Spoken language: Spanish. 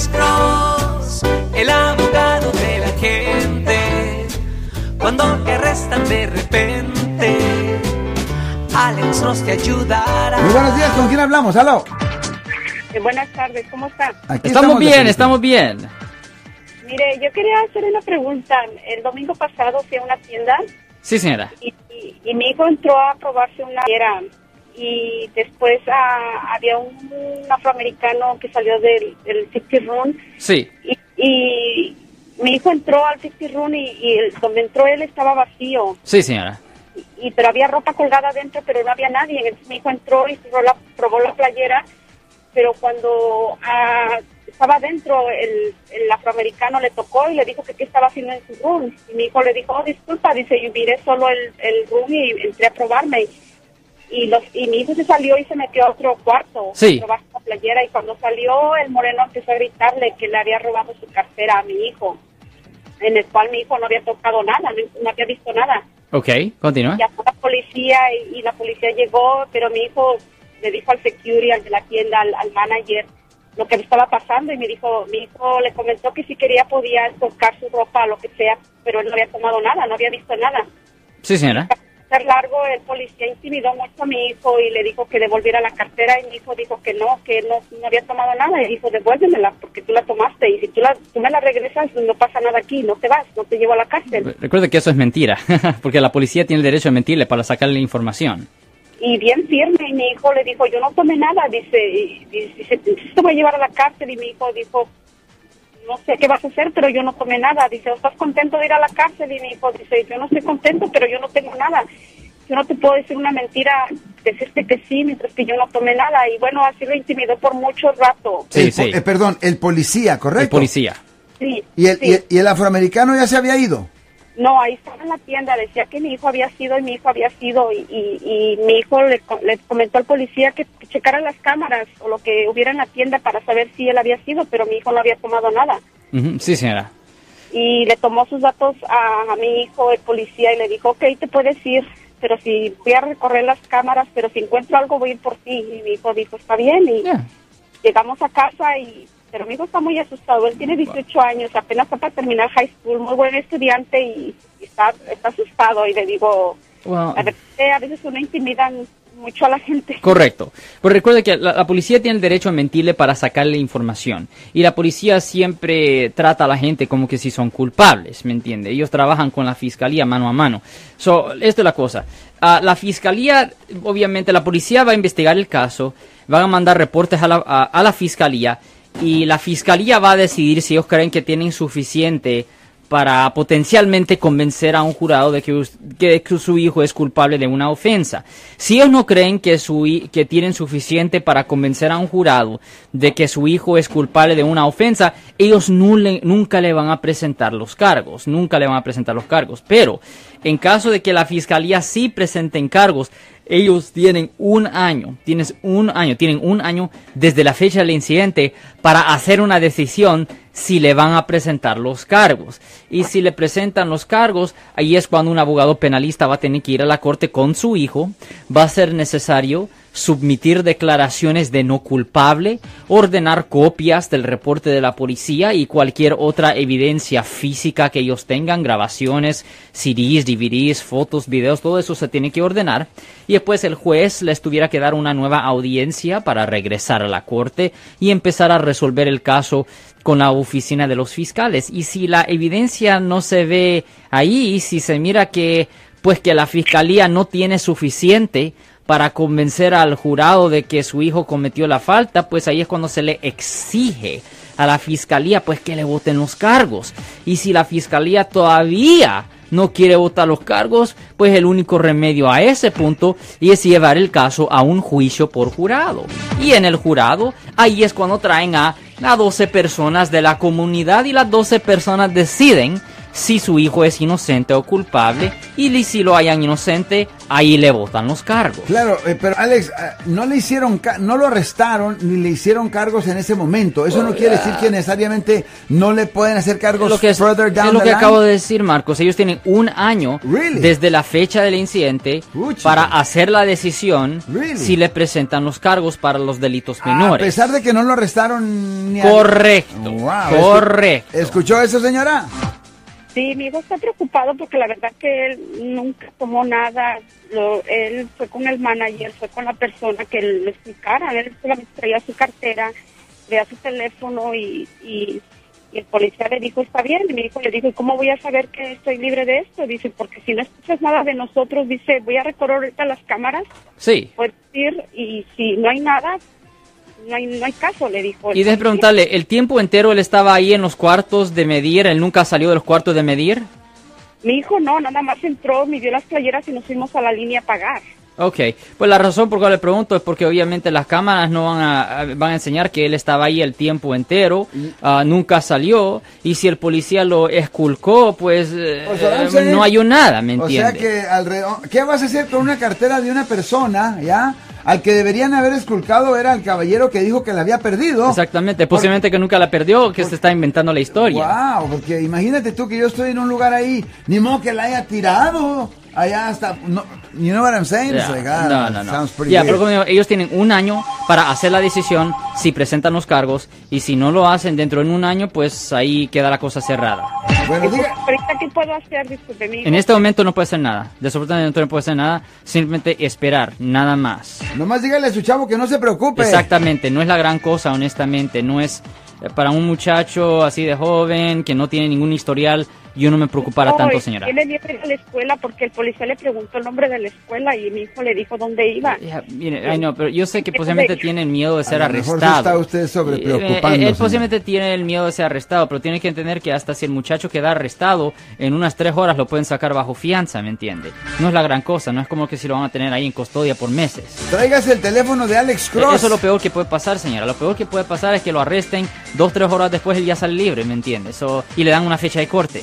Alex Cross, el abogado de la gente. Cuando te arrestan de repente, Alex Cross te ayudará. Muy buenos días, ¿con quién hablamos? ¡Aló! Eh, buenas tardes, ¿cómo están? Estamos de bien, estamos bien. Mire, yo quería hacer una pregunta. El domingo pasado fui a una tienda Sí, señora. y, y- y mi hijo entró a probarse una playera y después ah, había un afroamericano que salió del, del 50 Room Sí. y, y mi hijo entró al 50 Room y, y el- donde entró él estaba vacío. Sí, señora. y pero había ropa colgada adentro, pero no había nadie. Entonces mi hijo entró y probó la, probó la playera, pero cuando ah, estaba adentro, el, el afroamericano le tocó y le dijo que qué estaba haciendo en su room. Y mi hijo le dijo, oh, disculpa, dice, yo miré solo el, el room y entré a probarme. Y, los, y mi hijo se salió y se metió a otro cuarto Sí. la playera. Y cuando salió, el moreno empezó a gritarle que le había robado su cartera a mi hijo, en el cual mi hijo no había tocado nada, no- no había visto nada Ok, continúa. llamó a la policía y, y la policía llegó, pero mi hijo le dijo al security, al de la tienda, al, al manager, lo que le estaba pasando y me dijo, mi hijo le comentó que si quería podía tocar su ropa, lo que sea, pero él no había tomado nada, no había visto nada. Sí, señora. Ser largo, el policía intimidó mucho a mi hijo y le dijo que devolviera la cartera y mi hijo dijo que no, que no, no había tomado nada y dijo, devuélvemela porque tú la tomaste y si tú, la, tú me la regresas no pasa nada aquí, no te vas, no te llevo a la cárcel. Recuerde que eso es mentira, porque la policía tiene el derecho de mentirle para sacarle información. y bien firme y mi hijo le dijo yo no tomé nada dice y, y- dice te voy a llevar a la cárcel y mi hijo dijo no sé qué vas a hacer pero yo no tomé nada dice estás contento de ir a la cárcel y mi hijo dice yo no estoy contento pero yo no tengo nada yo no te puedo decir una mentira decirte que sí mientras que yo no tomé nada y bueno así lo intimidó por mucho rato Sí, El sí. eh, perdón, el policía, ¿correcto? El policía. sí, ¿Y el, sí. y, el, y el afroamericano ya se había ido? No, ahí estaba en la tienda, decía que mi hijo había sido y mi hijo había sido y, y, y mi hijo le, le comentó al policía que, checara las cámaras o lo que hubiera en la tienda para saber si él había sido, pero mi hijo no había tomado nada. Sí, señora. Y le tomó sus datos a, a mi hijo, el policía, y le dijo, ok, te puedes ir, pero si voy a recorrer las cámaras, pero si encuentro algo voy a ir por ti. Y mi hijo dijo, está bien, y llegamos a casa y pero mi hijo está muy asustado él tiene 18 años apenas está para terminar high school muy buen estudiante y, y está está asustado y le digo Well, a veces, a veces uno intimidan mucho a la gente Correcto. Pero recuerde que la, la policía tiene el derecho a mentirle para sacarle información. Y la policía siempre trata a la gente como que si son culpables, ¿me entiende? Ellos trabajan con la fiscalía mano a mano. So, esto es la cosa. Ah, la fiscalía, obviamente, la policía va a investigar el caso, van a mandar reportes a la, a- a la fiscalía y la fiscalía va a decidir si ellos creen que tienen suficiente para potencialmente convencer a un jurado de que, que- su hijo es culpable de una ofensa. Si ellos no creen que, su, que tienen suficiente para convencer a un jurado de que su hijo es culpable de una ofensa, ellos nunca le van a presentar los cargos, nunca le van a presentar los cargos. Pero en caso de que la fiscalía sí presenten cargos, ellos tienen un año, tienes un año, tienen un año desde la fecha del incidente para hacer una decisión si le van a presentar los cargos. Y si le presentan los cargos, ahí es cuando un abogado penalista va a tener que ir a la corte con su hijo, va a ser necesario submitir declaraciones de no culpable, ordenar copias del reporte de la policía y cualquier otra evidencia física que ellos tengan, grabaciones, CDs, DVDs, fotos, videos, todo eso se tiene que ordenar. Y después el juez les tuviera que dar una nueva audiencia para regresar a la corte y empezar a resolver el caso con la oficina de los fiscales. Y si la evidencia no se ve ahí, si se mira que pues que la fiscalía no tiene suficiente para convencer al jurado de que su hijo cometió la falta, pues ahí es cuando se le exige a la fiscalía pues que le voten los cargos. Y si la fiscalía todavía no quiere votar los cargos, pues el único remedio a ese punto es llevar el caso a un juicio por jurado. Y en el jurado, ahí es cuando traen a las 12 personas de la comunidad y las 12 personas deciden si su hijo es inocente o culpable y si lo hayan inocente, ahí le votan los cargos. Claro, eh, pero Alex, eh, no le hicieron, no lo arrestaron ni le hicieron cargos en ese momento. Eso no quiere decir que necesariamente no le pueden hacer cargos lo que, es, further down es lo the que line. acabo de decir, Marcos. Ellos tienen un año Really? desde la fecha del incidente Puchica. para hacer la decisión Really? si le presentan los cargos para los delitos A menores. pesar de que no lo arrestaron ni a- Correcto, Wow, escu- correcto. ¿Escuchó eso, señora? Sí, mi hijo está preocupado porque la verdad que él nunca tomó nada. Lo, él fue con el manager, fue con la persona que le explicara. Él solamente traía su cartera, veía su teléfono y, y, y el policía le dijo, está bien. Y mi hijo le dijo, ¿y cómo voy a saber que estoy libre de esto? Dice, porque si no escuchas nada de nosotros, dice, voy a recorrer ahorita las cámaras, Sí. puedes ir y si no hay nada, no hay, no hay caso, le dijo. Y de preguntarle, ¿el tiempo entero él estaba ahí en los cuartos de medir? ¿Él nunca salió de los cuartos de medir? Mi hijo no, nada más entró, midió las playeras y nos fuimos a la línea a pagar. Ok, pues la razón por la que le pregunto es porque obviamente las cámaras no van a, van a enseñar que él estaba ahí el tiempo entero, ah, nunca salió, y si el policía lo esculcó, pues eh, O sea, ver. no hay nada, ¿me O entiende? sea que alrededor, ¿qué vas a hacer con una cartera de una persona, ya? Al que deberían haber esculcado era el caballero que dijo que la había perdido. Exactamente, posiblemente que nunca la perdió, que se está inventando la historia. Wow, porque imagínate tú que yo estoy en un lugar ahí, ni modo que la haya tirado. Allá hasta, no, you know what I'm saying? Ya, like, ah, no, no, no. sounds pretty weird. pero como ellos tienen un año para hacer la decisión si presentan los cargos y si no lo hacen dentro de un año, pues ahí queda la cosa cerrada. Bueno, diga, Ahorita, ¿qué puedo hacer? Disculpe, mi hijo. En este momento no puede hacer nada. Desafortunadamente no puede hacer nada. Simplemente esperar, nada más. nomás dígale a su chavo que no se preocupe. Exactamente, no es la gran cosa, honestamente. No es eh, para un muchacho así de joven que no tiene ningún historial. Yo no me preocupara No, tanto, señora. Tiene miedo ir a la escuela porque el policía le preguntó el nombre de la escuela y mi hijo le dijo dónde iba. Ya, mire, ay, no, pero yo sé que posiblemente tienen miedo de ser A lo mejor sí arrestado. está usted sobrepreocupándose. Eh, eh, Él posiblemente tiene el miedo de ser arrestado, pero tiene que entender que hasta si el muchacho queda arrestado, en unas tres horas lo pueden sacar bajo fianza, ¿me entiende? No es la gran cosa, no es como que si lo van a tener ahí en custodia por meses. Tráigase el teléfono de Alex Cross. Eso es lo peor que puede pasar, señora. Lo peor que puede pasar es que lo arresten dos, tres horas después él ya sale libre, ¿me entiende? Eso- y le dan una fecha de corte.